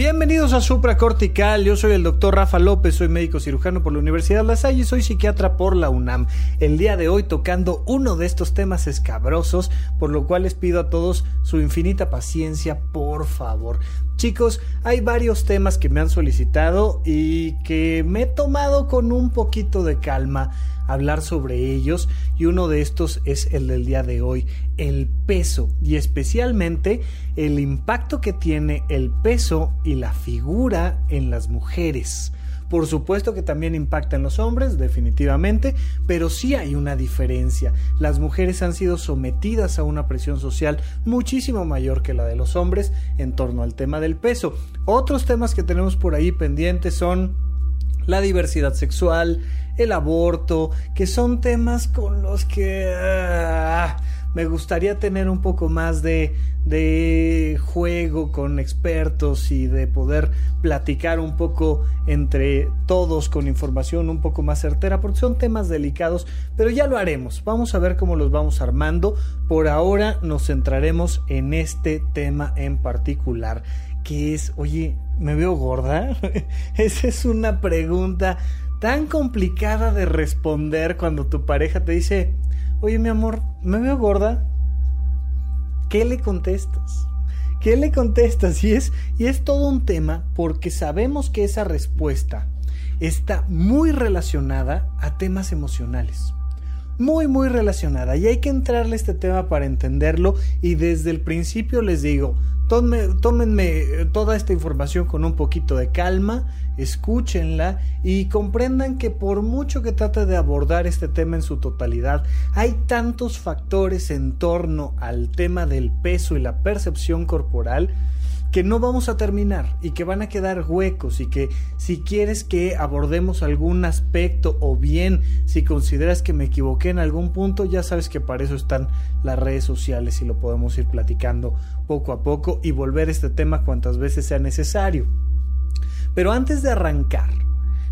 Bienvenidos a Supra Cortical, yo soy el doctor Rafa López, soy médico cirujano por la Universidad La Salle y soy psiquiatra por la UNAM. El día de hoy tocando uno de estos temas escabrosos, por lo cual les pido a todos su infinita paciencia, por favor. Chicos, hay varios temas que me han solicitado y que me he tomado con un poquito de calma hablar sobre ellos y uno de estos es el del día de hoy, el peso y especialmente el impacto que tiene el peso y la figura en las mujeres. Por supuesto que también impacta en los hombres, definitivamente, pero sí hay una diferencia. Las mujeres han sido sometidas a una presión social muchísimo mayor que la de los hombres en torno al tema del peso. Otros temas que tenemos por ahí pendientes son la diversidad sexual, el aborto, que son temas con los que ah, me gustaría tener un poco más de, de juego con expertos y de poder platicar un poco entre todos con información un poco más certera, porque son temas delicados, pero ya lo haremos. Vamos a ver cómo los vamos armando. Por ahora nos centraremos en este tema en particular, que es, oye, ¿me veo gorda? Esa es una pregunta tan complicada de responder cuando tu pareja te dice, oye mi amor, ¿me veo gorda? ¿Qué le contestas? ¿Qué le contestas? Y es, y es todo un tema porque sabemos que esa respuesta está muy relacionada a temas emocionales. Muy, muy relacionada. Y hay que entrarle a este tema para entenderlo. Y desde el principio les digo, tómenme toda esta información con un poquito de calma escúchenla y comprendan que por mucho que trate de abordar este tema en su totalidad, hay tantos factores en torno al tema del peso y la percepción corporal que no vamos a terminar y que van a quedar huecos y que si quieres que abordemos algún aspecto o bien si consideras que me equivoqué en algún punto, ya sabes que para eso están las redes sociales y lo podemos ir platicando poco a poco y volver este tema cuantas veces sea necesario. Pero antes de arrancar,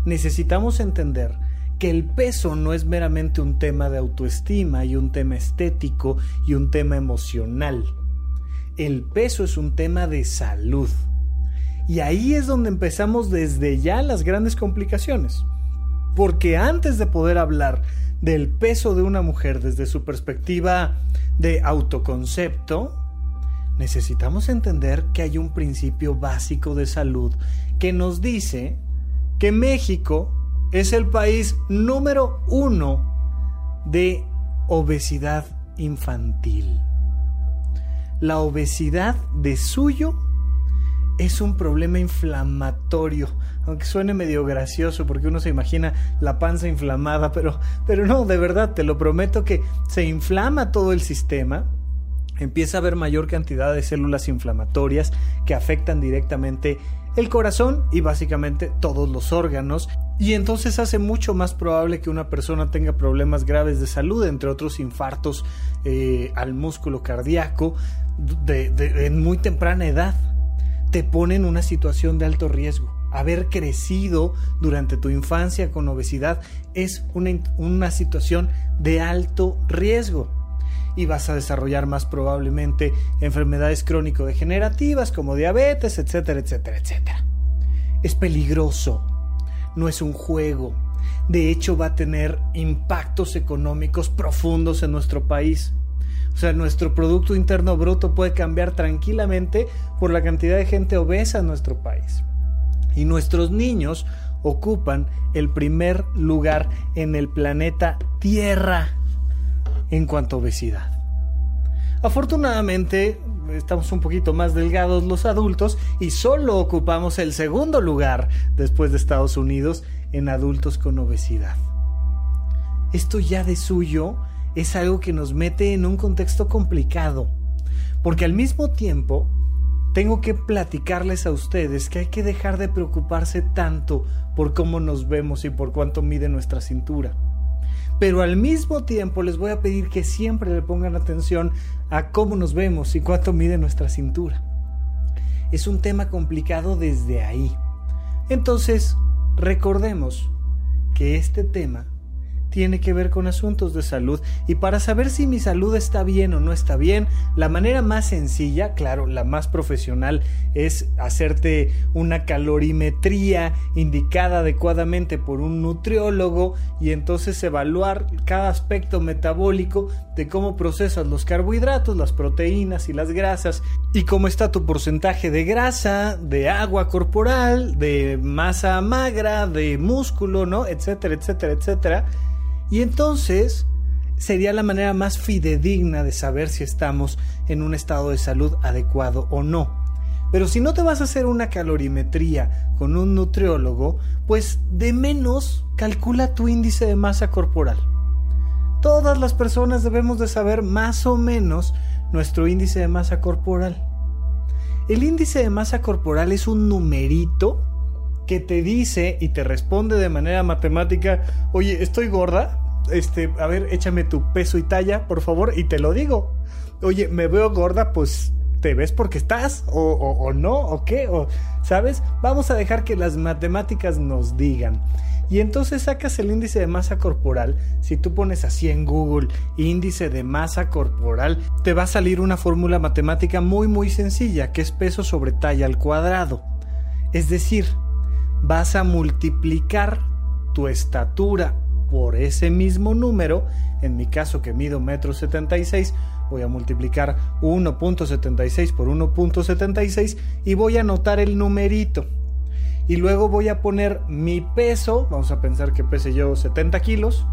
necesitamos entender que el peso no es meramente un tema de autoestima y un tema estético y un tema emocional. El peso es un tema de salud. Y ahí es donde empezamos desde ya las grandes complicaciones. Porque antes de poder hablar del peso de una mujer desde su perspectiva de autoconcepto, necesitamos entender que hay un principio básico de salud que nos dice que México es el país número uno de obesidad infantil. La obesidad de suyo es un problema inflamatorio, aunque suene medio gracioso porque uno se imagina la panza inflamada, pero, pero no, de verdad, te lo prometo que se inflama todo el sistema, empieza a haber mayor cantidad de células inflamatorias que afectan directamente el corazón y básicamente todos los órganos y entonces hace mucho más probable que una persona tenga problemas graves de salud, entre otros infartos eh, al músculo cardíaco en muy temprana edad. Te pone en una situación de alto riesgo. Haber crecido durante tu infancia con obesidad es una, una situación de alto riesgo y vas a desarrollar más probablemente enfermedades crónico-degenerativas como diabetes, etcétera, etcétera, etcétera. Es peligroso, no es un juego. De hecho, va a tener impactos económicos profundos en nuestro país. O sea, nuestro Producto Interno Bruto puede cambiar tranquilamente por la cantidad de gente obesa en nuestro país. Y nuestros niños ocupan el primer lugar en el planeta Tierra en cuanto a obesidad. Afortunadamente, estamos un poquito más delgados los adultos y solo ocupamos el segundo lugar después de Estados Unidos en adultos con obesidad. Esto ya de suyo es algo que nos mete en un contexto complicado, porque al mismo tiempo tengo que platicarles a ustedes que hay que dejar de preocuparse tanto por cómo nos vemos y por cuánto mide nuestra cintura pero al mismo tiempo les voy a pedir que siempre le pongan atención a cómo nos vemos y cuánto mide nuestra cintura. Es un tema complicado desde ahí. Entonces, recordemos que este tema tiene que ver con asuntos de salud y para saber si mi salud está bien o no está bien, la manera más sencilla, claro, la más profesional es hacerte una calorimetría indicada adecuadamente por un nutriólogo y entonces evaluar cada aspecto metabólico de cómo procesas los carbohidratos, las proteínas y las grasas y cómo está tu porcentaje de grasa, de agua corporal, de masa magra, de músculo, ¿no? etcétera, etcétera, etcétera y entonces sería la manera más fidedigna de saber si estamos en un estado de salud adecuado o no. Pero si no te vas a hacer una calorimetría con un nutriólogo, pues de menos calcula tu índice de masa corporal. Todas las personas debemos de saber más o menos nuestro índice de masa corporal. El índice de masa corporal es un numerito que te dice y te responde de manera matemática, oye, estoy gorda, este, a ver, échame tu peso y talla, por favor, y te lo digo. Oye, me veo gorda, pues te ves porque estás, o, o, no, o qué, o, ¿sabes? Vamos a dejar que las matemáticas nos digan. Y entonces sacas el índice de masa corporal. Si tú pones así en Google índice de masa corporal, te va a salir una fórmula matemática muy muy sencilla, que es peso sobre talla al cuadrado. Es decir, vas a multiplicar tu estatura por ese mismo número, en mi caso que mido metro 76, voy a multiplicar 1.76 por 1.76 y voy a anotar el numerito. Y luego voy a poner mi peso, vamos a pensar que pese yo 70 kilos,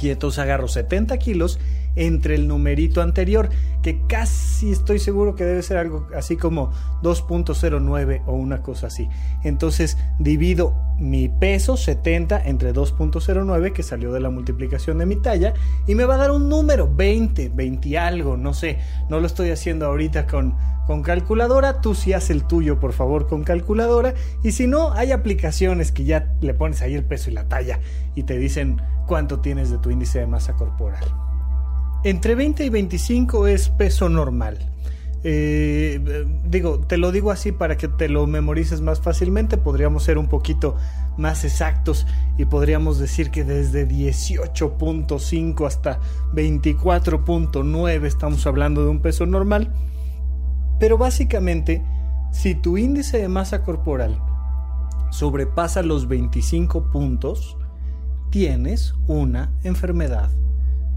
y entonces agarro 70 kilos entre el numerito anterior, que casi estoy seguro que debe ser algo así como 2.09 o una cosa así. Entonces divido mi peso 70 entre 2.09 que salió de la multiplicación de mi talla y me va a dar un número 20, 20 algo, no sé, no lo estoy haciendo ahorita con, con calculadora, tú sí haz el tuyo por favor con calculadora y si no hay aplicaciones que ya le pones ahí el peso y la talla y te dicen cuánto tienes de tu índice de masa corporal. Entre 20 y 25 es peso normal. Eh, digo, te lo digo así para que te lo memorices más fácilmente. Podríamos ser un poquito más exactos y podríamos decir que desde 18.5 hasta 24.9 estamos hablando de un peso normal. Pero básicamente, si tu índice de masa corporal sobrepasa los 25 puntos, tienes una enfermedad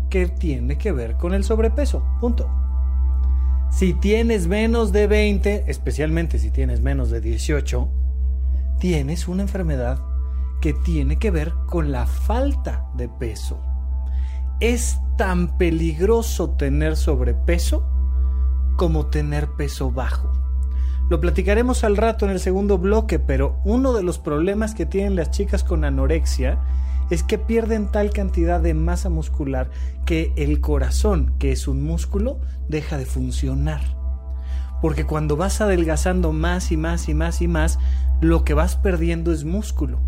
que tiene que ver con el sobrepeso. Punto. Si tienes menos de 20, especialmente si tienes menos de 18, tienes una enfermedad que tiene que ver con la falta de peso. Es tan peligroso tener sobrepeso como tener peso bajo. Lo platicaremos al rato en el segundo bloque, pero uno de los problemas que tienen las chicas con anorexia es que pierden tal cantidad de masa muscular que el corazón, que es un músculo, deja de funcionar. Porque cuando vas adelgazando más y más y más y más, lo que vas perdiendo es músculo.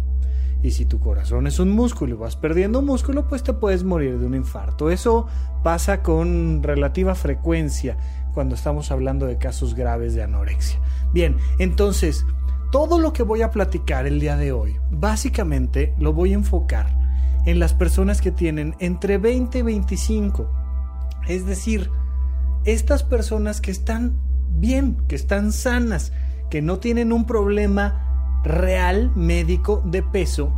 Y si tu corazón es un músculo y vas perdiendo músculo, pues te puedes morir de un infarto. Eso pasa con relativa frecuencia cuando estamos hablando de casos graves de anorexia. Bien, entonces, todo lo que voy a platicar el día de hoy, básicamente lo voy a enfocar en las personas que tienen entre 20 y 25. Es decir, estas personas que están bien, que están sanas, que no tienen un problema real médico de peso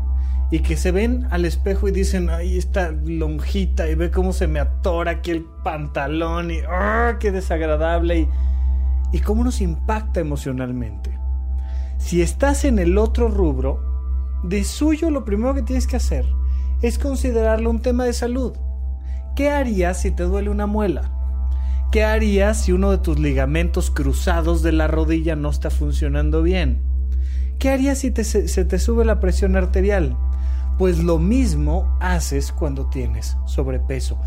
y que se ven al espejo y dicen, ay, esta lonjita y ve cómo se me atora aquí el pantalón y ¡ah, qué desagradable! Y cómo nos impacta emocionalmente. Si estás en el otro rubro, de suyo lo primero que tienes que hacer es considerarlo un tema de salud. ¿Qué harías si te duele una muela? ¿Qué harías si uno de tus ligamentos cruzados de la rodilla no está funcionando bien? ¿Qué harías si se te sube la presión arterial? Pues lo mismo haces cuando tienes sobrepeso.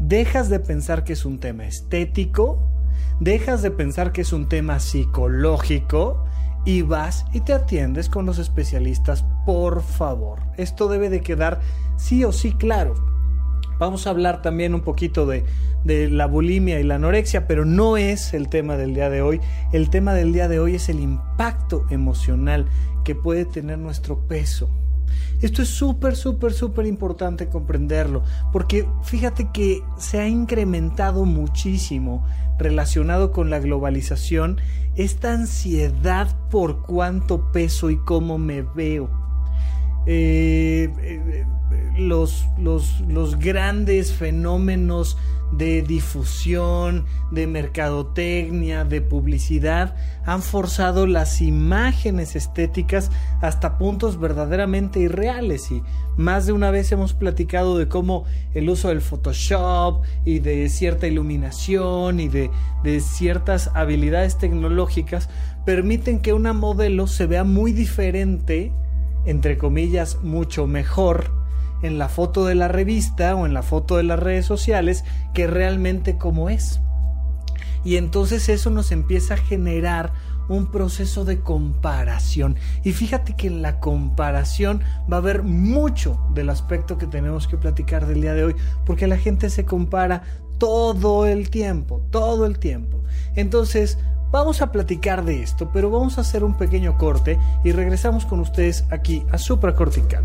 Dejas de pensar que es un tema estético, dejas de pensar que es un tema psicológico y vas y te atiendes con los especialistas, por favor. Esto debe de quedar sí o sí claro. Vamos a hablar también un poquito de, de, la bulimia y la anorexia, pero no es el tema del día de hoy. El tema del día de hoy es el impacto emocional que puede tener nuestro peso. Esto es súper, súper, súper importante comprenderlo, porque fíjate que se ha incrementado muchísimo relacionado con la globalización esta ansiedad por cuánto peso y cómo me veo. Eh, eh, los, los, los grandes fenómenos de difusión, de mercadotecnia, de publicidad, han forzado las imágenes estéticas hasta puntos verdaderamente irreales. Y más de una vez hemos platicado de cómo el uso del Photoshop y de cierta iluminación y de, de ciertas habilidades tecnológicas permiten que una modelo se vea muy diferente, entre comillas, mucho mejor en la foto de la revista o en la foto de las redes sociales que realmente como es. Y entonces eso nos empieza a generar un proceso de comparación. Y fíjate que en la comparación va a haber mucho del aspecto que tenemos que platicar del día de hoy, porque la gente se compara todo el tiempo, todo el tiempo. Entonces, vamos a platicar de esto, pero vamos a hacer un pequeño corte y regresamos con ustedes aquí a Supracortical.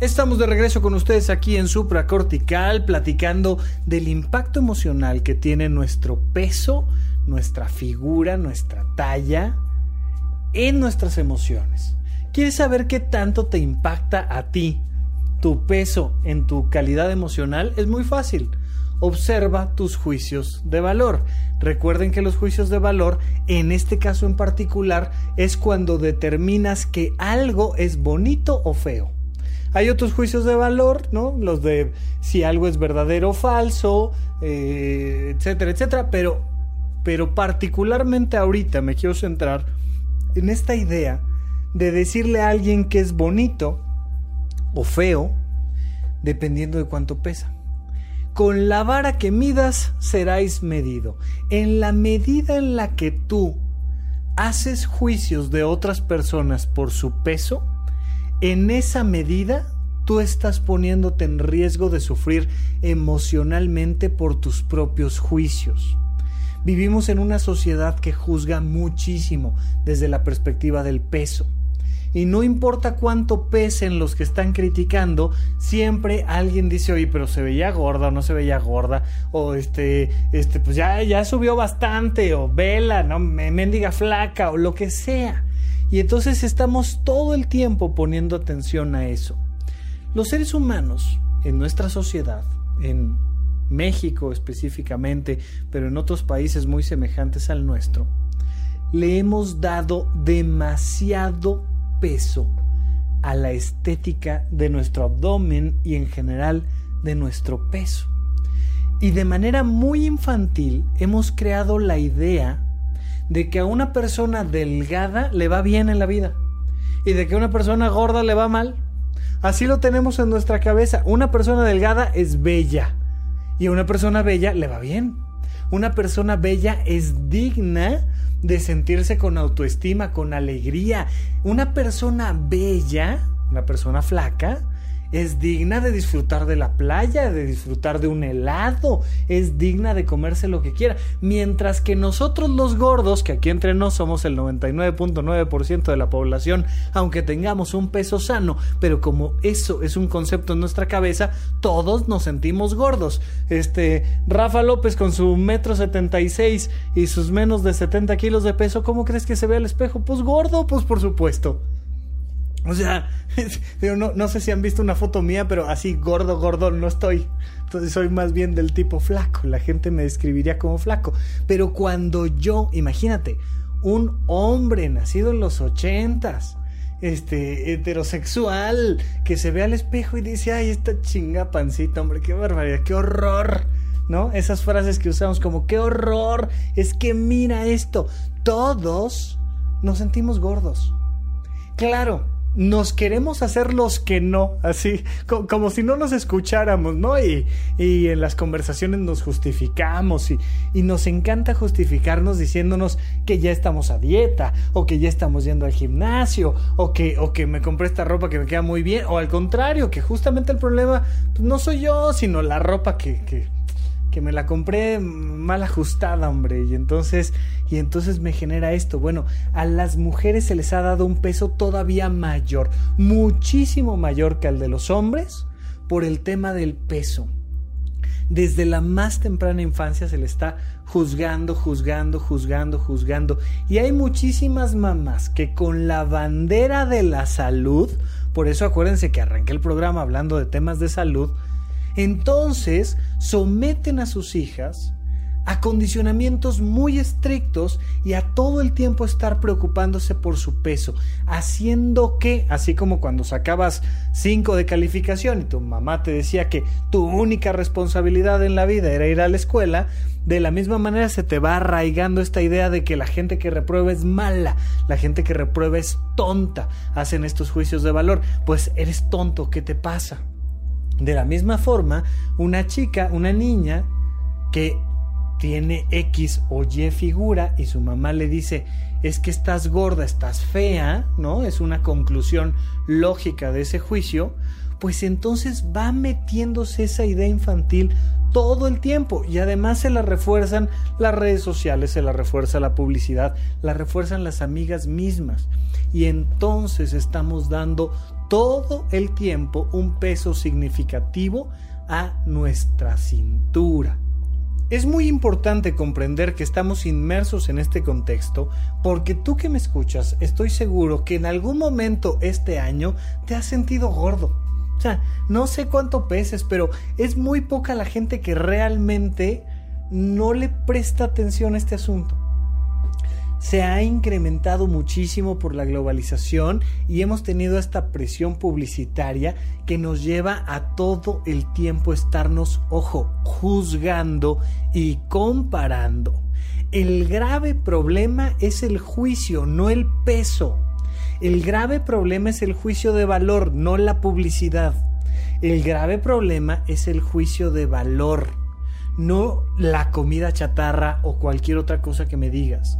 Estamos de regreso con ustedes aquí en Supracortical platicando del impacto emocional que tiene nuestro peso, nuestra figura, nuestra talla en nuestras emociones. ¿Quieres saber qué tanto te impacta a ti tu peso en tu calidad emocional? Es muy fácil. Observa tus juicios de valor. Recuerden que los juicios de valor, en este caso en particular, es cuando determinas que algo es bonito o feo. Hay otros juicios de valor, ¿no? Los de si algo es verdadero o falso, eh, etcétera, etcétera. Pero, pero particularmente ahorita me quiero centrar en esta idea de decirle a alguien que es bonito o feo, dependiendo de cuánto pesa. Con la vara que midas seráis medido. En la medida en la que tú haces juicios de otras personas por su peso, en esa medida tú estás poniéndote en riesgo de sufrir emocionalmente por tus propios juicios. Vivimos en una sociedad que juzga muchísimo desde la perspectiva del peso. Y no importa cuánto pesen los que están criticando, siempre alguien dice, oye, pero se veía gorda o no se veía gorda, o este, este, pues ya, ya subió bastante, o vela, no, mendiga flaca, o lo que sea. Y entonces estamos todo el tiempo poniendo atención a eso. Los seres humanos en nuestra sociedad, en México específicamente, pero en otros países muy semejantes al nuestro, le hemos dado demasiado peso a la estética de nuestro abdomen y en general de nuestro peso. Y de manera muy infantil hemos creado la idea de que a una persona delgada le va bien en la vida y de que a una persona gorda le va mal. Así lo tenemos en nuestra cabeza. Una persona delgada es bella y a una persona bella le va bien. Una persona bella es digna de sentirse con autoestima, con alegría. Una persona bella, una persona flaca, es digna de disfrutar de la playa, de disfrutar de un helado, es digna de comerse lo que quiera. Mientras que nosotros los gordos, que aquí entre nos somos el 99.9% de la población, aunque tengamos un peso sano, pero como eso es un concepto en nuestra cabeza, todos nos sentimos gordos. Este, Rafa López con su metro 76 y sus menos de 70 kilos de peso, ¿cómo crees que se ve al espejo? Pues gordo, pues por supuesto. O sea, no, no sé si han visto una foto mía, pero así gordo, gordo no estoy. Entonces soy más bien del tipo flaco. La gente me describiría como flaco. Pero cuando yo, imagínate, un hombre nacido en los ochentas, este, heterosexual, que se ve al espejo y dice, ay, esta chinga pancita, hombre, qué barbaridad, qué horror. ¿No? Esas frases que usamos como, qué horror, es que mira esto. Todos nos sentimos gordos. Claro, nos queremos hacer los que no, así, como si no nos escucháramos, ¿no? Y, y en las conversaciones nos justificamos y, y, nos encanta justificarnos diciéndonos que ya estamos a dieta, o que ya estamos yendo al gimnasio, o que, o que me compré esta ropa que me queda muy bien, o al contrario, que justamente el problema pues, no soy yo, sino la ropa que, que que me la compré mal ajustada, hombre, y entonces y entonces me genera esto. Bueno, a las mujeres se les ha dado un peso todavía mayor, muchísimo mayor que al de los hombres por el tema del peso. Desde la más temprana infancia se le está juzgando, juzgando, juzgando, juzgando. Y hay muchísimas mamás que con la bandera de la salud, por eso acuérdense que arranqué el programa hablando de temas de salud, entonces someten a sus hijas a condicionamientos muy estrictos y a todo el tiempo estar preocupándose por su peso, haciendo que, así como cuando sacabas 5 de calificación y tu mamá te decía que tu única responsabilidad en la vida era ir a la escuela, de la misma manera se te va arraigando esta idea de que la gente que reprueba es mala, la gente que reprueba es tonta, hacen estos juicios de valor, pues eres tonto, ¿qué te pasa? De la misma forma, una chica, una niña que tiene X o Y figura y su mamá le dice, es que estás gorda, estás fea, ¿no? Es una conclusión lógica de ese juicio, pues entonces va metiéndose esa idea infantil todo el tiempo y además se la refuerzan las redes sociales, se la refuerza la publicidad, la refuerzan las amigas mismas y entonces estamos dando todo el tiempo un peso significativo a nuestra cintura. Es muy importante comprender que estamos inmersos en este contexto porque tú que me escuchas estoy seguro que en algún momento este año te has sentido gordo. O sea, no sé cuánto peses, pero es muy poca la gente que realmente no le presta atención a este asunto se ha incrementado muchísimo por la globalización y hemos tenido esta presión publicitaria que nos lleva a todo el tiempo estarnos, ojo, juzgando y comparando. El grave problema es el juicio, no el peso. El grave problema es el juicio de valor, no la publicidad. El grave problema es el juicio de valor, no la comida chatarra o cualquier otra cosa que me digas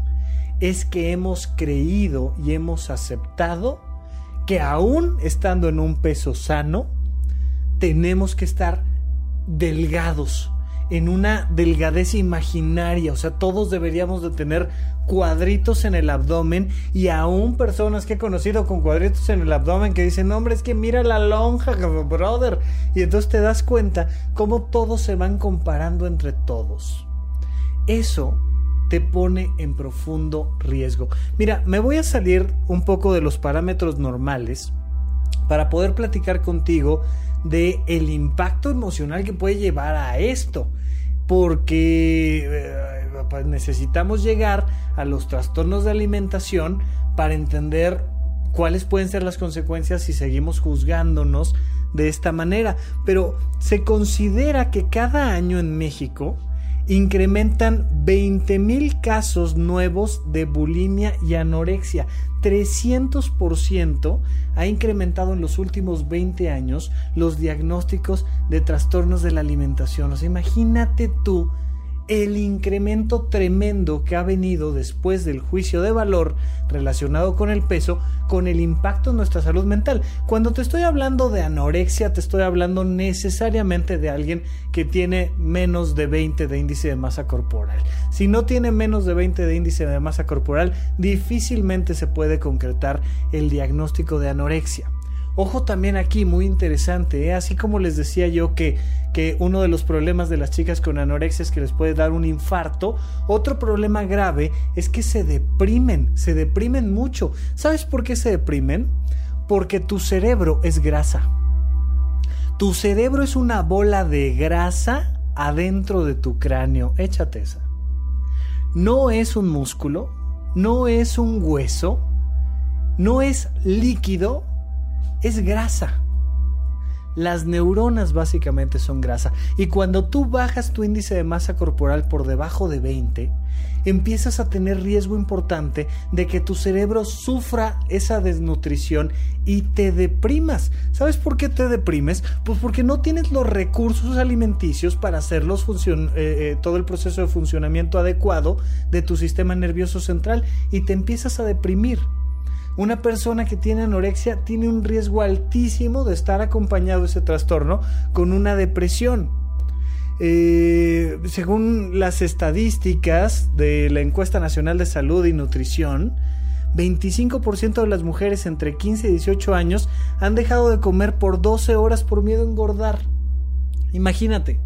es que hemos creído y hemos aceptado que aún estando en un peso sano, tenemos que estar delgados, en una delgadez imaginaria, o sea, todos deberíamos de tener cuadritos en el abdomen y aún personas que he conocido con cuadritos en el abdomen que dicen, hombre, es que mira la lonja, brother, y entonces te das cuenta cómo todos se van comparando entre todos. Eso te pone en profundo riesgo. Mira, me voy a salir un poco de los parámetros normales para poder platicar contigo de el impacto emocional que puede llevar a esto, porque eh, pues necesitamos llegar a los trastornos de alimentación para entender cuáles pueden ser las consecuencias si seguimos juzgándonos de esta manera. Pero se considera que cada año en México incrementan 20.000 casos nuevos de bulimia y anorexia. 300% ha incrementado en los últimos 20 años los diagnósticos de trastornos de la alimentación. O sea, imagínate tú el incremento tremendo que ha venido después del juicio de valor relacionado con el peso, con el impacto en nuestra salud mental. Cuando te estoy hablando de anorexia, te estoy hablando necesariamente de alguien que tiene menos de 20 de índice de masa corporal. Si no tiene menos de 20 de índice de masa corporal, difícilmente se puede concretar el diagnóstico de anorexia. Ojo también aquí, muy interesante, ¿eh? así como les decía yo que, que uno de los problemas de las chicas con anorexia es que les puede dar un infarto, otro problema grave es que se deprimen, se deprimen mucho. ¿Sabes por qué se deprimen? Porque tu cerebro es grasa. Tu cerebro es una bola de grasa adentro de tu cráneo. Échate esa. No es un músculo, no es un hueso, no es líquido, es grasa. Las neuronas básicamente son grasa. Y cuando tú bajas tu índice de masa corporal por debajo de 20, empiezas a tener riesgo importante de que tu cerebro sufra esa desnutrición y te deprimas. ¿Sabes por qué te deprimes? Pues porque no tienes los recursos alimenticios para hacer los eh, eh, todo el proceso de funcionamiento adecuado de tu sistema nervioso central y te empiezas a deprimir. Una persona que tiene anorexia tiene un riesgo altísimo de estar acompañado de ese trastorno con una depresión. Eh, según las estadísticas de la encuesta nacional de salud y nutrición, 25% de las mujeres entre 15 y 18 años han dejado de comer por 12 horas por miedo a engordar. Imagínate.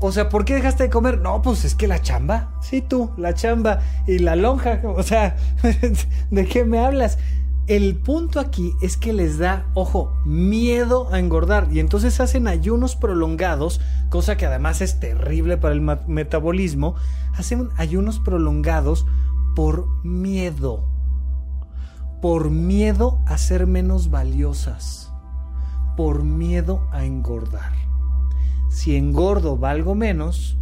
O sea, ¿por qué dejaste de comer? No, pues es que la chamba. Sí, tú, la chamba y la lonja. O sea, ¿de qué me hablas? El punto aquí es que les da, ojo, miedo a engordar y entonces hacen ayunos prolongados, cosa que además es terrible para el metabolismo, hacen ayunos prolongados por miedo, por miedo a ser menos valiosas, por miedo a engordar. Si engordo valgo menos,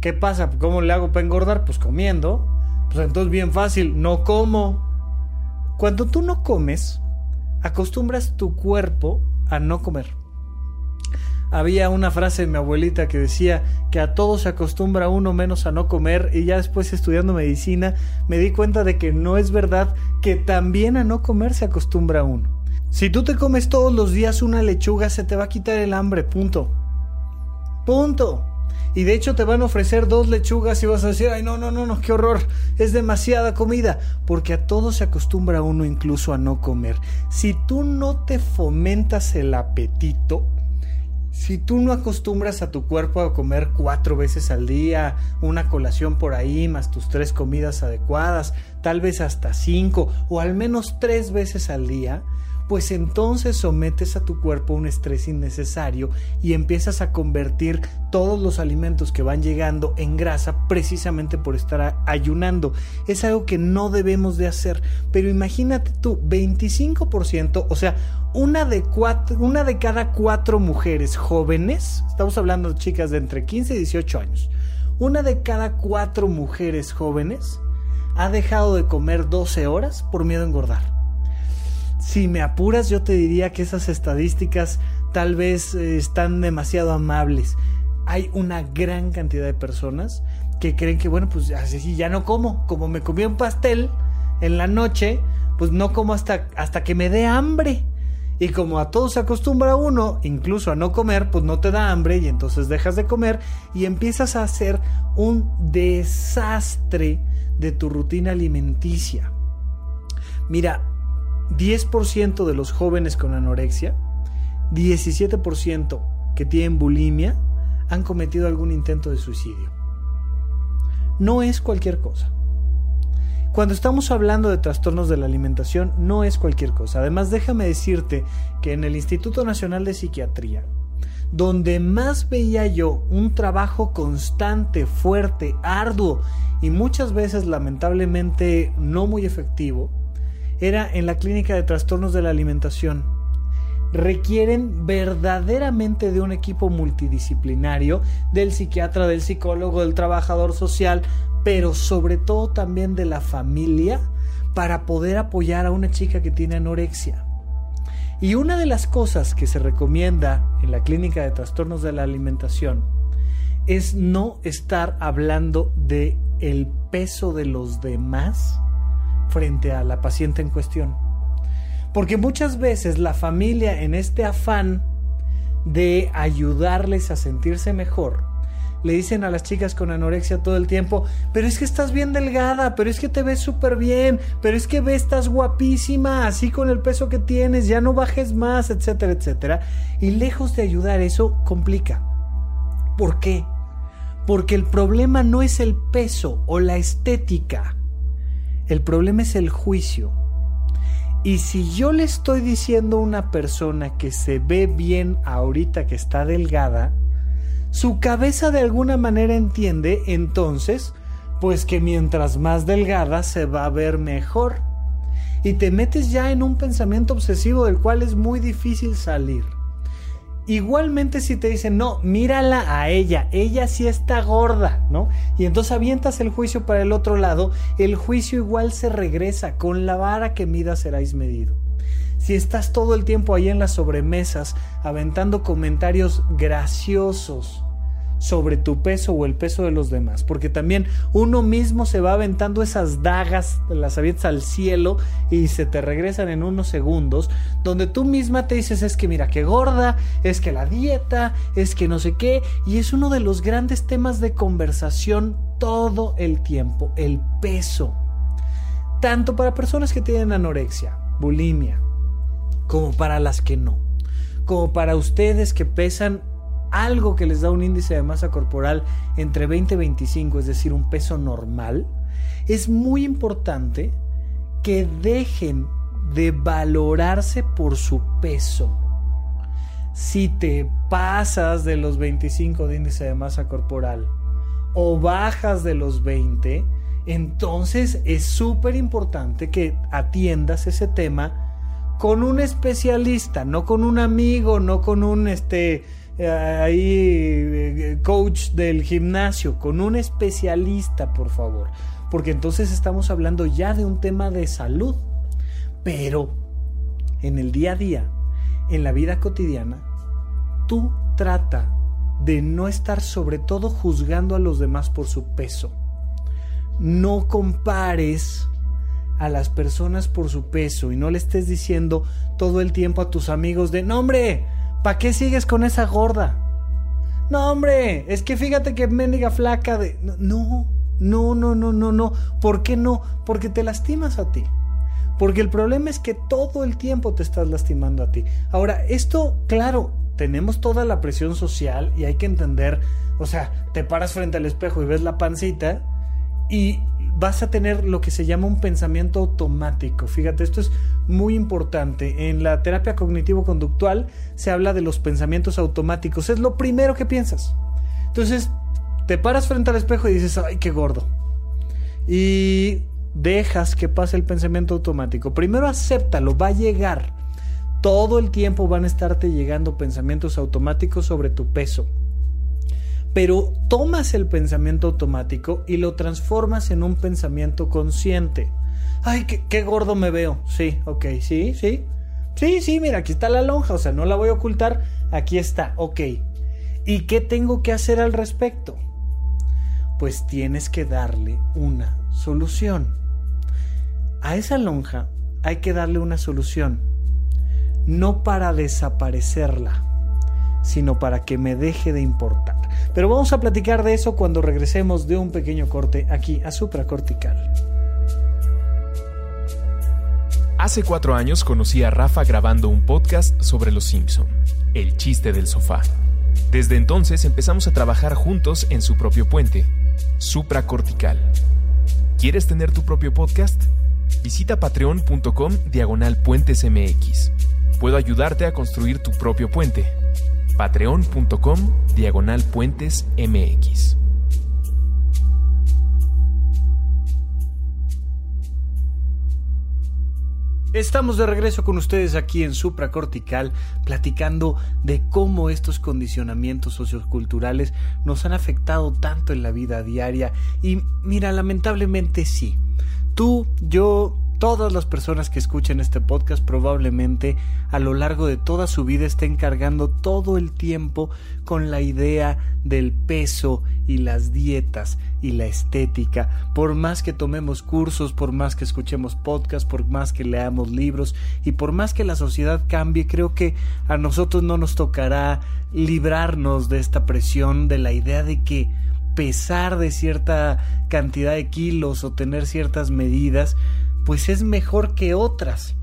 ¿qué pasa? ¿Cómo le hago para engordar? Pues comiendo. Pues entonces bien fácil, no como cuando tú no comes, acostumbras tu cuerpo a no comer. Había una frase de mi abuelita que decía que a todo se acostumbra uno menos a no comer y ya después estudiando medicina me di cuenta de que no es verdad que también a no comer se acostumbra uno. Si tú te comes todos los días una lechuga se te va a quitar el hambre, punto. Punto. Y de hecho te van a ofrecer dos lechugas y vas a decir, ay, no, no, no, no, qué horror, es demasiada comida. Porque a todo se acostumbra uno incluso a no comer. Si tú no te fomentas el apetito, si tú no acostumbras a tu cuerpo a comer cuatro veces al día, una colación por ahí, más tus tres comidas adecuadas, tal vez hasta cinco o al menos tres veces al día, pues entonces sometes a tu cuerpo un estrés innecesario y empiezas a convertir todos los alimentos que van llegando en grasa precisamente por estar ayunando. Es algo que no debemos de hacer, pero imagínate tú, 25%, o sea, una de, cuatro, una de cada cuatro mujeres jóvenes, estamos hablando de chicas de entre 15 y 18 años, una de cada cuatro mujeres jóvenes ha dejado de comer 12 horas por miedo a engordar si me apuras, yo te diría que esas estadísticas tal vez eh, están demasiado amables. Hay una gran cantidad de personas que creen que, bueno, pues así ya no como. Como me comí un pastel en la noche, pues no como hasta, hasta que me dé hambre. Y como a todo se acostumbra uno, incluso a no comer, pues no te da hambre y entonces dejas de comer y empiezas a hacer un desastre de tu rutina alimenticia. Mira, 10% de los jóvenes con anorexia, 17% que tienen bulimia, han cometido algún intento de suicidio. No es cualquier cosa. Cuando estamos hablando de trastornos de la alimentación, no es cualquier cosa. Además, déjame decirte que en el Instituto Nacional de Psiquiatría, donde más veía yo un trabajo constante, fuerte, arduo y muchas veces lamentablemente no muy efectivo, era en la clínica de trastornos de la alimentación. Requieren verdaderamente de un equipo multidisciplinario, del psiquiatra, del psicólogo, del trabajador social, pero sobre todo también de la familia para poder apoyar a una chica que tiene anorexia. Y una de las cosas que se recomienda en la clínica de trastornos de la alimentación es no estar hablando de el peso de los demás frente a la paciente en cuestión. Porque muchas veces la familia en este afán de ayudarles a sentirse mejor, le dicen a las chicas con anorexia todo el tiempo, pero es que estás bien delgada, pero es que te ves súper bien, pero es que ves, estás guapísima, así con el peso que tienes, ya no bajes más, etcétera, etcétera. Y lejos de ayudar, eso complica. ¿Por qué? Porque el problema no es el peso o la estética. El problema es el juicio. Y si yo le estoy diciendo a una persona que se ve bien ahorita que está delgada, su cabeza de alguna manera entiende entonces, pues que mientras más delgada se va a ver mejor. Y te metes ya en un pensamiento obsesivo del cual es muy difícil salir. Igualmente si te dicen, no, mírala a ella, ella sí está gorda, ¿no? Y entonces avientas el juicio para el otro lado, el juicio igual se regresa, con la vara que mida seráis medido. Si estás todo el tiempo ahí en las sobremesas aventando comentarios graciosos, sobre tu peso o el peso de los demás, porque también uno mismo se va aventando esas dagas, las avientas al cielo y se te regresan en unos segundos, donde tú misma te dices es que mira qué gorda, es que la dieta, es que no sé qué, y es uno de los grandes temas de conversación todo el tiempo, el peso. Tanto para personas que tienen anorexia, bulimia, como para las que no. Como para ustedes que pesan algo que les da un índice de masa corporal entre 20 y 25, es decir, un peso normal, es muy importante que dejen de valorarse por su peso. Si te pasas de los 25 de índice de masa corporal o bajas de los 20, entonces es súper importante que atiendas ese tema con un especialista, no con un amigo, no con un este eh, ahí eh, coach del gimnasio, con un especialista, por favor, porque entonces estamos hablando ya de un tema de salud. Pero en el día a día, en la vida cotidiana, tú trata de no estar sobre todo juzgando a los demás por su peso. No compares a las personas por su peso y no le estés diciendo todo el tiempo a tus amigos de, no hombre, ¿Para qué sigues con esa gorda? No, hombre, es que fíjate que mendiga flaca de... No, no, no, no, no, no. ¿Por qué no? Porque te lastimas a ti. Porque el problema es que todo el tiempo te estás lastimando a ti. Ahora, esto, claro, tenemos toda la presión social y hay que entender, o sea, te paras frente al espejo y ves la pancita y vas a tener lo que se llama un pensamiento automático. Fíjate, esto es muy importante. En la terapia cognitivo-conductual se habla de los pensamientos automáticos. Es lo primero que piensas. Entonces, te paras frente al espejo y dices, ay, qué gordo. Y dejas que pase el pensamiento automático. Primero acéptalo, va a llegar. Todo el tiempo van a estarte llegando pensamientos automáticos sobre tu peso pero tomas el pensamiento automático y lo transformas en un pensamiento consciente. Ay, qué, gordo me veo. Sí, ok, sí, sí. Sí, sí, mira, aquí está la lonja, o sea, no la voy a ocultar, aquí está, ok. ¿Y qué tengo que hacer al respecto? Pues tienes que darle una solución. A esa lonja hay que darle una solución, no para desaparecerla, sino para que me deje de importar. Pero vamos a platicar de eso cuando regresemos de un pequeño corte aquí a supracortical. Hace cuatro años conocí a Rafa grabando un podcast sobre los Simpson, El chiste del sofá. Desde entonces empezamos a trabajar juntos en su propio puente, supracortical. ¿Quieres tener tu propio podcast? Visita patreon.com diagonal. Puedo ayudarte a construir tu propio puente patreon.com diagonal puentes mx. Estamos de regreso con ustedes aquí en Supracortical, platicando de cómo estos condicionamientos socioculturales nos han afectado tanto en la vida diaria. Y mira, lamentablemente sí. Tú, yo, Todas las personas que escuchen este podcast probablemente a lo largo de toda su vida estén cargando todo el tiempo con la idea del peso y las dietas y la estética. Por más que tomemos cursos, por más que escuchemos podcasts, por más que leamos libros y por más que la sociedad cambie, creo que a nosotros no nos tocará librarnos de esta presión, de la idea de que pesar de cierta cantidad de kilos o tener ciertas medidas pues es mejor que otras.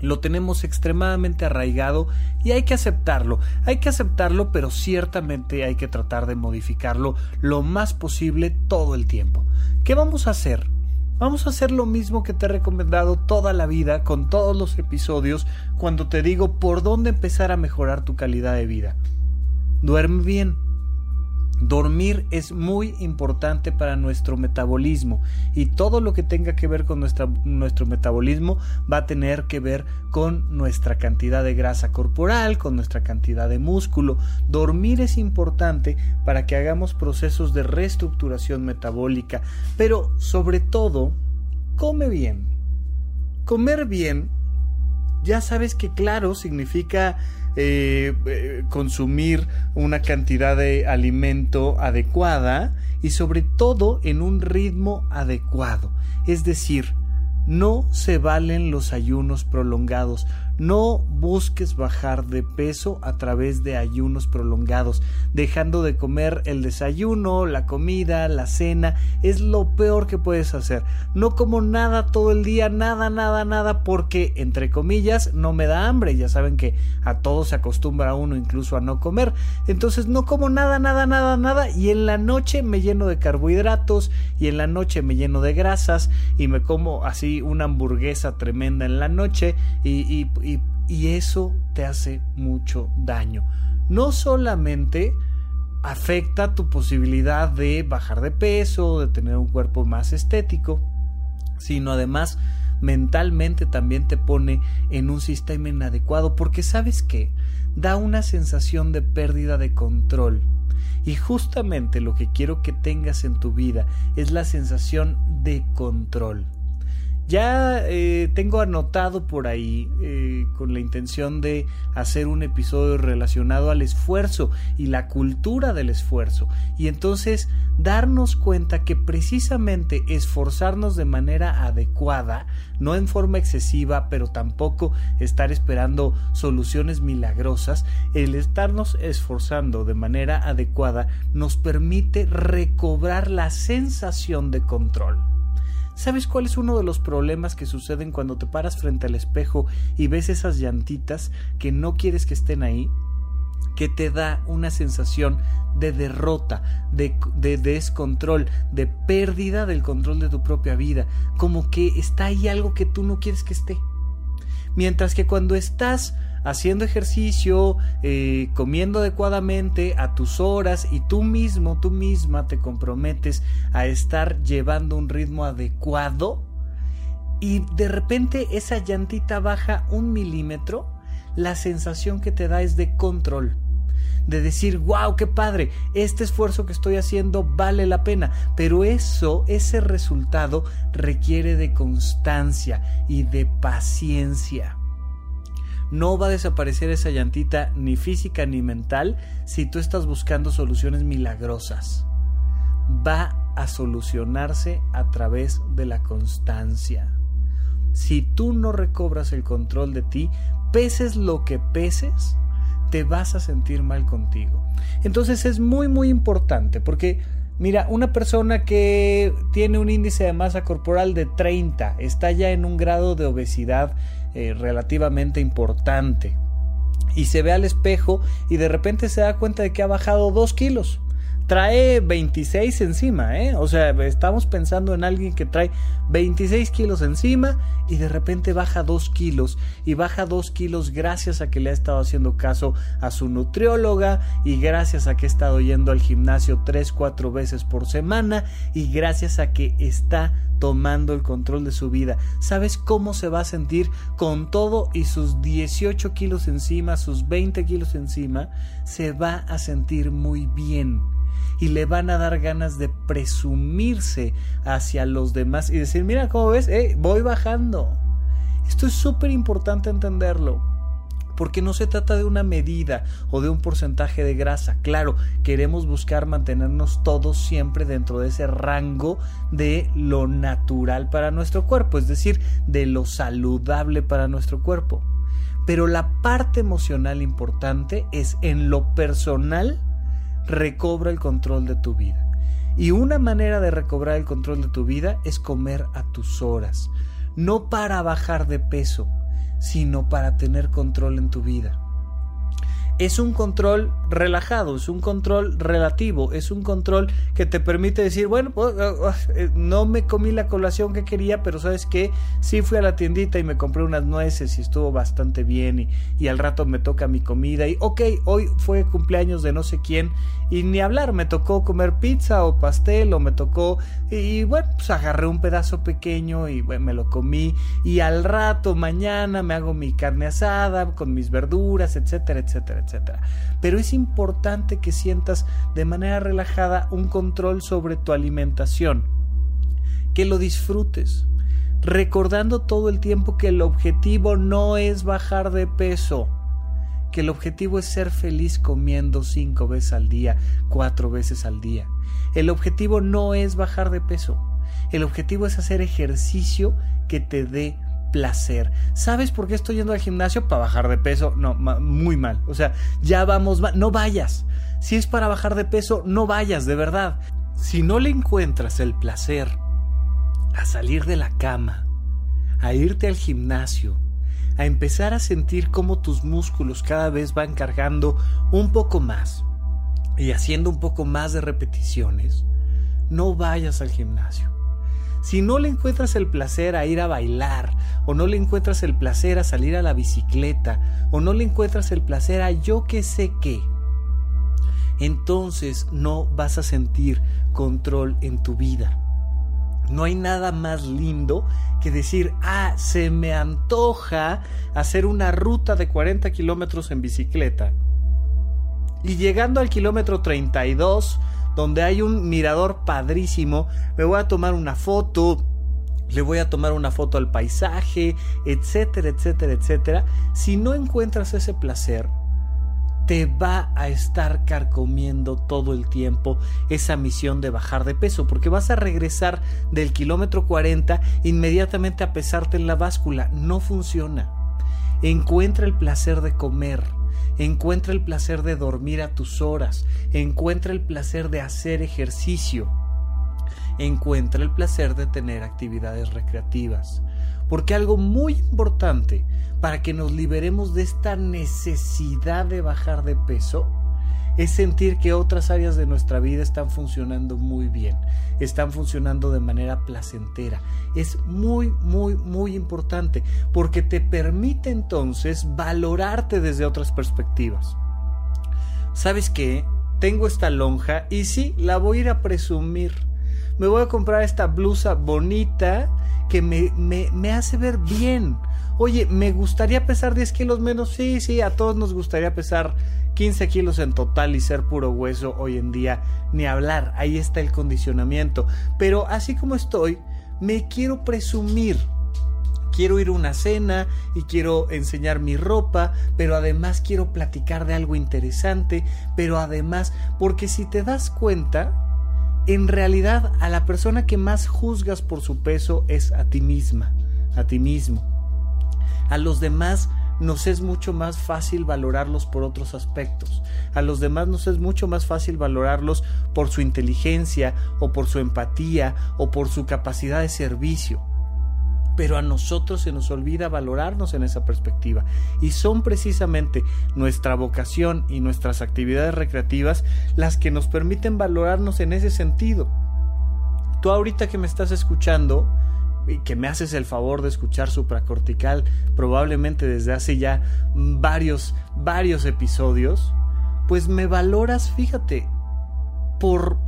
Lo tenemos extremadamente arraigado y hay que aceptarlo. Hay que aceptarlo, pero ciertamente hay que tratar de modificarlo lo más posible todo el tiempo. ¿Qué vamos a hacer? Vamos a hacer lo mismo que te he recomendado toda la vida con todos los episodios cuando te digo por dónde empezar a mejorar tu calidad de vida. Duerme bien. Dormir es muy importante para nuestro metabolismo y todo lo que tenga que ver con nuestro metabolismo va a tener que ver con nuestra cantidad de grasa corporal, con nuestra cantidad de músculo. Dormir es importante para que hagamos procesos de reestructuración metabólica, pero sobre todo, come bien. Comer bien, ya sabes que claro significa eh, eh, consumir una cantidad de alimento adecuada y sobre todo en un ritmo adecuado. Es decir, no se valen los ayunos prolongados. No busques bajar de peso a través de ayunos prolongados, dejando de comer el desayuno, la comida, la cena, es lo peor que puedes hacer. No como nada todo el día, nada, nada, nada, porque, entre comillas, no me da hambre. Ya saben que a todo se acostumbra uno incluso a no comer. Entonces no como nada, nada, nada, nada, y en la noche me lleno de carbohidratos, y en la noche me lleno de grasas, y me como así una hamburguesa tremenda en la noche, y, y, eso te hace mucho daño. No solamente afecta tu posibilidad de bajar de peso, de tener un cuerpo más estético, sino además mentalmente también te pone en un sistema inadecuado porque sabes que da una sensación de pérdida de control. Y justamente lo que quiero que tengas en tu vida es la sensación de control. Ya eh, tengo anotado por ahí eh, con la intención de hacer un episodio relacionado al esfuerzo y la cultura del esfuerzo. Y entonces darnos cuenta que precisamente esforzarnos de manera adecuada, no en forma excesiva, pero tampoco estar esperando soluciones milagrosas, el estarnos esforzando de manera adecuada nos permite recobrar la sensación de control. ¿Sabes cuál es uno de los problemas que suceden cuando te paras frente al espejo y ves esas llantitas que no quieres que estén ahí? que te da una sensación de derrota, de, de, descontrol, de pérdida del control de tu propia vida, como que está ahí algo que tú no quieres que esté. Mientras que cuando estás haciendo ejercicio, eh, comiendo adecuadamente a tus horas y tú mismo, tú misma te comprometes a estar llevando un ritmo adecuado y de repente esa llantita baja un milímetro, la sensación que te da es de control de decir, wow, qué padre, este esfuerzo que estoy haciendo vale la pena, pero eso, ese resultado requiere de constancia y de paciencia. No va a desaparecer esa llantita ni física ni mental si tú estás buscando soluciones milagrosas. Va a solucionarse a través de la constancia. Si tú no recobras el control de ti, peses lo que peses, te vas a sentir mal contigo. Entonces es muy muy importante porque Mira, una persona que tiene un índice de masa corporal de 30 está ya en un grado de obesidad eh, relativamente importante. Y se ve al espejo y de repente se da cuenta de que ha bajado 2 kilos trae 26 encima, ¿eh? O sea, estamos pensando en alguien que trae 26 kilos encima y de repente baja 2 kilos. Y baja 2 kilos gracias a que le ha estado haciendo caso a su nutrióloga y gracias a que ha estado yendo al gimnasio 3-4 veces por semana y gracias a que está tomando el control de su vida. ¿Sabes cómo se va a sentir con todo y sus 18 kilos encima, sus 20 kilos encima? Se va a sentir muy bien y le van a dar ganas de presumirse hacia los demás y decir, mira cómo ves, eh, voy bajando. Esto es súper importante entenderlo. Porque no se trata de una medida o de un porcentaje de grasa. Claro, queremos buscar mantenernos todos siempre dentro de ese rango de lo natural para nuestro cuerpo, es decir, de lo saludable para nuestro cuerpo. Pero la parte emocional importante es en lo personal recobra el control de tu vida. Y una manera de recobrar el control de tu vida es comer a tus horas, no para bajar de peso, sino para tener control en tu vida. Es un control relajado, es un control relativo, es un control que te permite decir, bueno, pues, eh, eh, no me comí la colación que quería, pero sabes que sí fui a la tiendita y me compré unas nueces y estuvo bastante bien y, y al rato me toca mi comida y ok, hoy fue cumpleaños de no sé quién y ni hablar, me tocó comer pizza o pastel o me tocó y, bueno, pues agarré un pedazo pequeño y bueno, me lo comí y al rato mañana me hago mi carne asada con mis verduras, etcétera, etcétera, Pero es importante que sientas de manera relajada un control sobre tu alimentación, que lo disfrutes, recordando todo el tiempo que el objetivo no es bajar de peso, que el objetivo es ser feliz comiendo cinco veces al día, cuatro veces al día. El objetivo no es bajar de peso. El objetivo es hacer ejercicio que te dé ¿Sabes por qué estoy yendo al gimnasio? Para bajar de peso. No, muy mal. O sea, ya vamos, no vayas. Si es para bajar de peso, no vayas, de verdad. Si no le encuentras el placer a salir de la cama, a irte al gimnasio, a empezar a sentir cómo tus músculos cada vez van cargando un poco más y haciendo un poco más de repeticiones, no vayas al gimnasio. Si no le encuentras el placer a ir a bailar, o no le encuentras el placer a salir a la bicicleta, o no le encuentras el placer a yo que sé qué, entonces no vas a sentir control en tu vida. No hay nada más lindo que decir, ah, se me antoja hacer una ruta de 40 kilómetros en bicicleta. Y llegando al kilómetro 32, donde hay un mirador padrísimo, me voy a tomar una foto, le voy a tomar una foto al paisaje, etcétera, etcétera, etcétera. Si no encuentras ese placer, te va a estar carcomiendo todo el tiempo esa misión de bajar de peso, porque vas a regresar del kilómetro 40 inmediatamente a pesarte en la báscula. No funciona. Encuentra el placer de comer, encuentra el placer de dormir a tus horas, encuentra el placer de hacer ejercicio, encuentra el placer de tener actividades recreativas. Porque algo muy importante para que nos liberemos de esta necesidad de bajar de peso es sentir que otras áreas de nuestra vida están funcionando muy bien, están funcionando de manera placentera. Es muy, muy, muy importante porque te permite entonces valorarte desde otras perspectivas. ¿Sabes qué? Tengo esta lonja y sí, la voy a ir a presumir. Me voy a comprar esta blusa bonita que me, me, me hace ver bien. Oye, ¿me gustaría pesar 10 kilos menos? Sí, sí, a todos nos gustaría pesar 15 kilos en total y ser puro hueso hoy en día. Ni hablar, ahí está el condicionamiento. Pero así como estoy, me quiero presumir. Quiero ir a una cena y quiero enseñar mi ropa, pero además quiero platicar de algo interesante, pero además, porque si te das cuenta, en realidad a la persona que más juzgas por su peso es a ti misma, a ti mismo. A los demás nos es mucho más fácil valorarlos por otros aspectos. A los demás nos es mucho más fácil valorarlos por su inteligencia o por su empatía o por su capacidad de servicio pero a nosotros se nos olvida valorarnos en esa perspectiva. Y son precisamente nuestra vocación y nuestras actividades recreativas las que nos permiten valorarnos en ese sentido. Tú ahorita que me estás escuchando, que me haces el favor de escuchar supracortical probablemente desde hace ya varios, varios episodios, pues me valoras, fíjate, por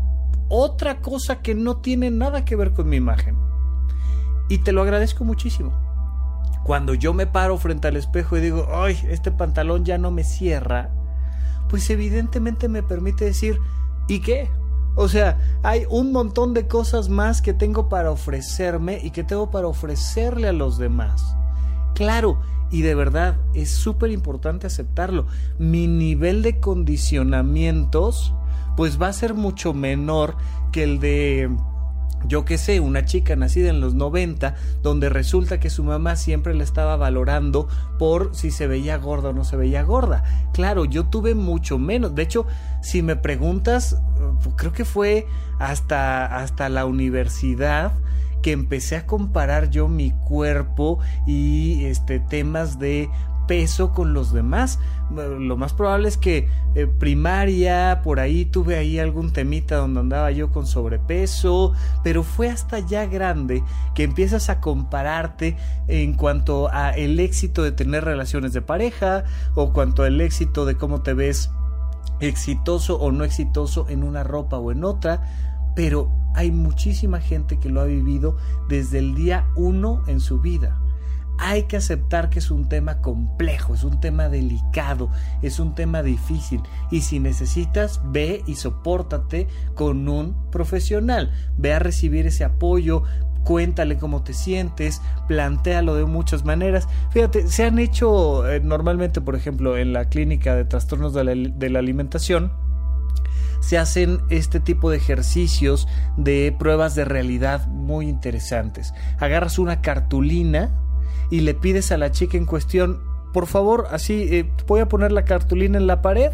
otra cosa que no tiene nada que ver con mi imagen. Y te lo agradezco muchísimo. Cuando yo me paro frente al espejo y digo, ay, este pantalón ya no me cierra, pues evidentemente me permite decir, ¿y qué? O sea, hay un montón de cosas más que tengo para ofrecerme y que tengo para ofrecerle a los demás. Claro, y de verdad es súper importante aceptarlo. Mi nivel de condicionamientos pues va a ser mucho menor que el de yo qué sé, una chica nacida en los 90, donde resulta que su mamá siempre le estaba valorando por si se veía gorda o no se veía gorda. Claro, yo tuve mucho menos. De hecho, si me preguntas, creo que fue hasta, hasta la universidad que empecé a comparar yo mi cuerpo y este temas de peso con los demás. Lo más probable es que eh, primaria, por ahí tuve ahí algún temita donde andaba yo con sobrepeso, pero fue hasta ya grande que empiezas a compararte en cuanto a el éxito de tener relaciones de pareja o cuanto al éxito de cómo te ves exitoso o no exitoso en una ropa o en otra, pero hay muchísima gente que lo ha vivido desde el día uno en su vida hay que aceptar que es un tema complejo, es un tema delicado, es un tema difícil y si necesitas ve y sopórtate con un profesional, ve a recibir ese apoyo, cuéntale cómo te sientes, plantealo de muchas maneras. Fíjate, se han hecho eh, normalmente, por ejemplo, en la clínica de trastornos de la alimentación, se hacen este tipo de ejercicios de pruebas de realidad muy interesantes. Agarras una cartulina, y le pides a la chica en cuestión, por favor, así, eh, voy a poner la cartulina en la pared,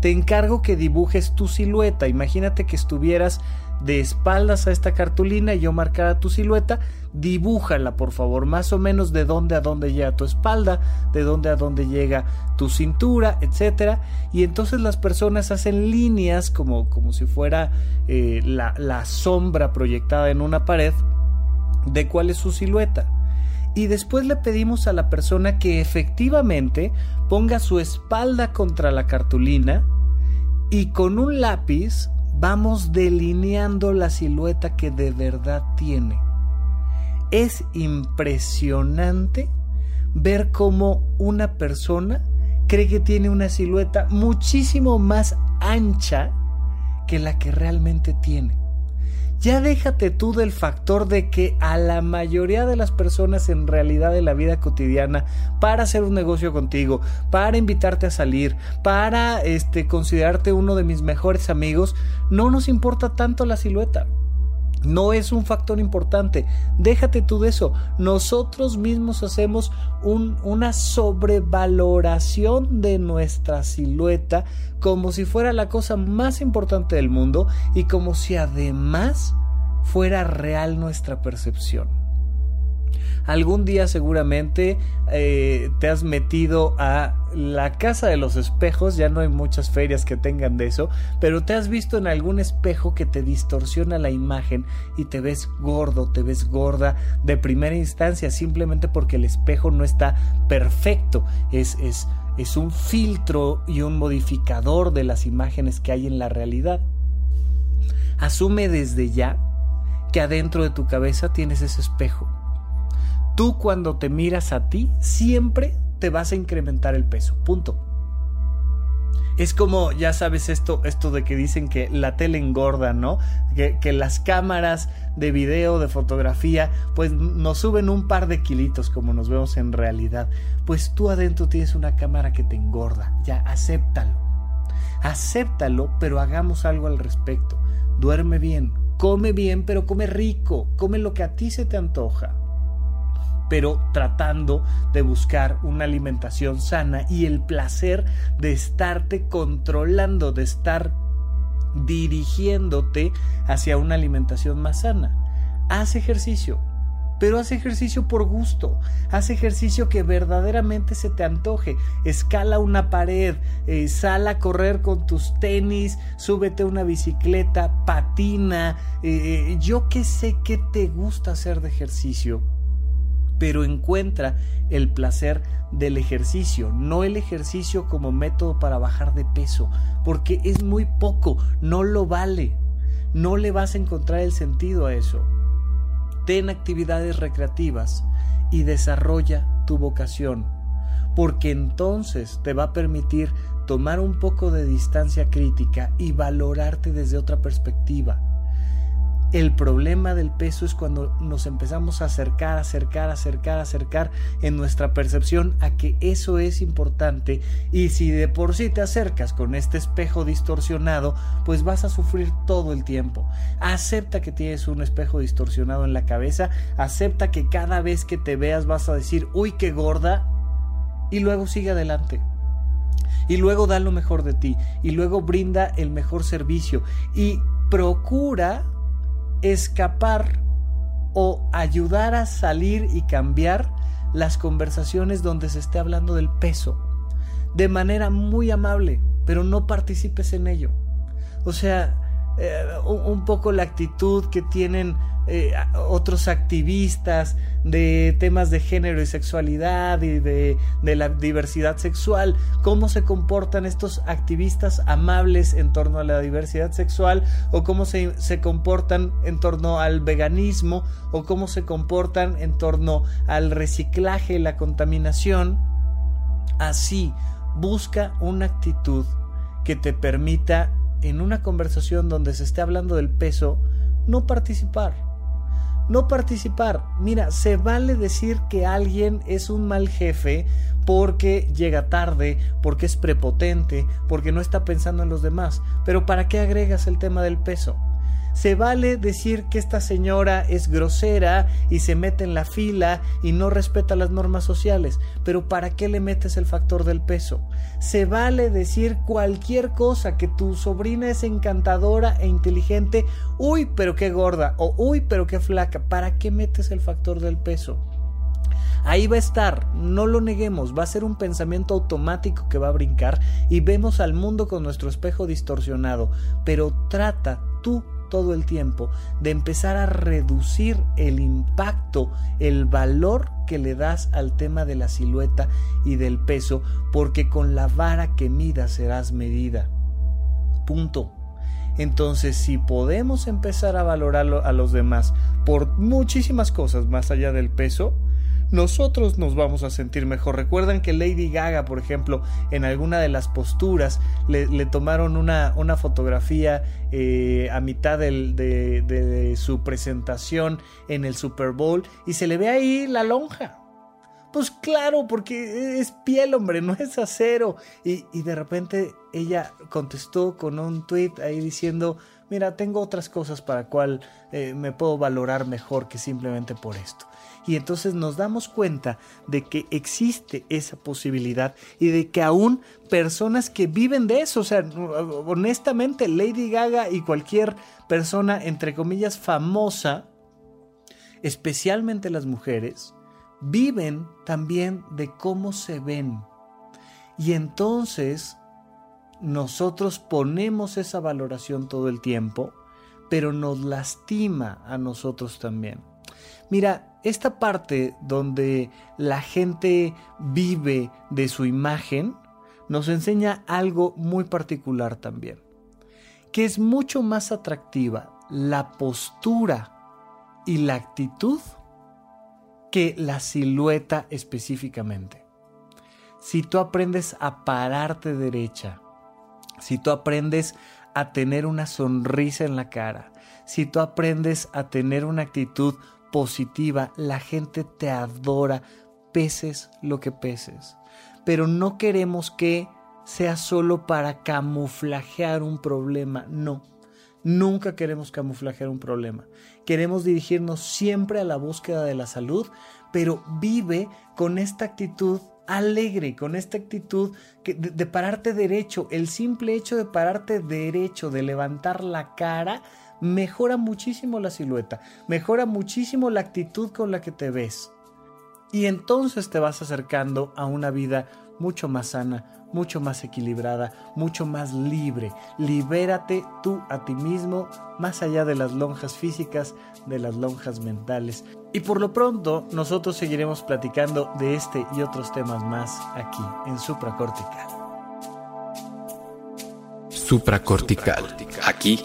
te encargo que dibujes tu silueta. Imagínate que estuvieras de espaldas a esta cartulina y yo marcara tu silueta, dibújala por favor, más o menos de dónde a dónde llega tu espalda, de dónde a dónde llega tu cintura, etcétera, y entonces las personas hacen líneas como, como si fuera eh, la, la sombra proyectada en una pared de cuál es su silueta y después le pedimos a la persona que efectivamente ponga su espalda contra la cartulina y con un lápiz vamos delineando la silueta que de verdad tiene. Es impresionante ver cómo una persona cree que tiene una silueta muchísimo más ancha que la que realmente tiene. Ya déjate tú del factor de que a la mayoría de las personas en realidad de la vida cotidiana, para hacer un negocio contigo, para invitarte a salir, para este considerarte uno de mis mejores amigos, no nos importa tanto la silueta. No es un factor importante. Déjate tú de eso. Nosotros mismos hacemos una sobrevaloración de nuestra silueta como si fuera la cosa más importante del mundo y como si además fuera real nuestra percepción. Algún día seguramente eh, te has metido a la casa de los espejos, ya no hay muchas ferias que tengan de eso, pero te has visto en algún espejo que te distorsiona la imagen y te ves gordo, te ves gorda de primera instancia, simplemente porque el espejo no está perfecto, es, es, es un filtro y un modificador de las imágenes que hay en la realidad. Asume desde ya que adentro de tu cabeza tienes ese espejo Tú cuando te miras a ti, siempre te vas a incrementar el peso. Punto. Es como, ya sabes esto, esto de que dicen que la tele engorda, ¿no? Que, que, las cámaras de video, de fotografía, pues nos suben un par de kilitos como nos vemos en realidad. Pues tú adentro tienes una cámara que te engorda. Ya, acéptalo. Acéptalo, pero hagamos algo al respecto. Duerme bien, come bien, pero come rico. Come lo que a ti se te antoja pero tratando de buscar una alimentación sana y el placer de estarte controlando, de estar dirigiéndote hacia una alimentación más sana. Haz ejercicio, pero haz ejercicio por gusto, haz ejercicio que verdaderamente se te antoje, escala una pared, eh, sal a correr con tus tenis, súbete una bicicleta, patina, eh, eh, yo que sé que te gusta hacer de ejercicio pero encuentra el placer del ejercicio, no el ejercicio como método para bajar de peso, porque es muy poco, no lo vale, no le vas a encontrar el sentido a eso. Ten actividades recreativas y desarrolla tu vocación, porque entonces te va a permitir tomar un poco de distancia crítica y valorarte desde otra perspectiva el problema del peso es cuando nos empezamos a acercar, acercar, acercar, acercar en nuestra percepción a que eso es importante. Y si de por sí te acercas con este espejo distorsionado, pues vas a sufrir todo el tiempo. Acepta que tienes un espejo distorsionado en la cabeza, acepta que cada vez que te veas vas a decir, uy, qué gorda, y luego sigue adelante. Y luego da lo mejor de ti y luego brinda el mejor servicio. Y procura escapar o ayudar a salir y cambiar las conversaciones donde se esté hablando del peso. De manera muy amable, pero no participes en ello. O sea, eh, un, poco la actitud que tienen eh, otros activistas de temas de género y sexualidad y de, la diversidad sexual, cómo se comportan estos activistas amables en torno a la diversidad sexual o cómo se, se comportan en torno al veganismo o cómo se comportan en torno al reciclaje la contaminación. Así, busca una actitud que te permita en una conversación donde se esté hablando del peso, no participar. No participar. Mira, se vale decir que alguien es un mal jefe porque llega tarde, porque es prepotente, porque no está pensando en los demás. Pero ¿para qué agregas el tema del peso? Se vale decir que esta señora es grosera y se mete en la fila y no respeta las normas sociales, pero ¿para qué le metes el factor del peso? Se vale decir cualquier cosa, que tu sobrina es encantadora e inteligente, uy, pero qué gorda, o uy, pero qué flaca, ¿para qué metes el factor del peso? Ahí va a estar, no lo neguemos, va a ser un pensamiento automático que va a brincar y vemos al mundo con nuestro espejo distorsionado, pero trata tú todo el tiempo de empezar a reducir el impacto, el valor que le das al tema de la silueta y del peso, porque con la vara que midas serás medida. Punto. Entonces, si podemos empezar a valorarlo a los demás por muchísimas cosas más allá del peso, nosotros nos vamos a sentir mejor. Recuerdan que Lady Gaga, por ejemplo, en alguna de las posturas le, tomaron una, una fotografía eh, a mitad de, su presentación en el Super Bowl y se le ve ahí la lonja. Pues claro, porque es piel, hombre, no es acero. Y, de repente ella contestó con un tweet ahí diciendo, mira, tengo otras cosas para cual eh, me puedo valorar mejor que simplemente por esto y entonces nos damos cuenta de que existe esa posibilidad y de que aún personas que viven de eso, o sea, honestamente Lady Gaga y cualquier persona entre comillas famosa, especialmente las mujeres, viven también de cómo se ven. Y entonces nosotros ponemos esa valoración todo el tiempo, pero nos lastima a nosotros también. Mira, esta parte donde la gente vive de su imagen nos enseña algo muy particular también, que es mucho más atractiva la postura y la actitud que la silueta específicamente. Si tú aprendes a pararte derecha, si tú aprendes a tener una sonrisa en la cara, si tú aprendes a tener una actitud positiva, la gente te adora, peses lo que peses. Pero no queremos que sea solo para camuflajear un problema, no. Nunca queremos camuflajear un problema. Queremos dirigirnos siempre a la búsqueda de la salud, pero vive con esta actitud alegre, con esta actitud de, de, pararte derecho. El simple hecho de pararte derecho, de levantar la cara, mejora muchísimo la silueta, mejora muchísimo la actitud con la que te ves. Y entonces te vas acercando a una vida mucho más sana, mucho más equilibrada, mucho más libre. Libérate tú a ti mismo, más allá de las lonjas físicas, de las lonjas mentales. Y por lo pronto, nosotros seguiremos platicando de este y otros temas más aquí en Supracortical. Supracortical. Aquí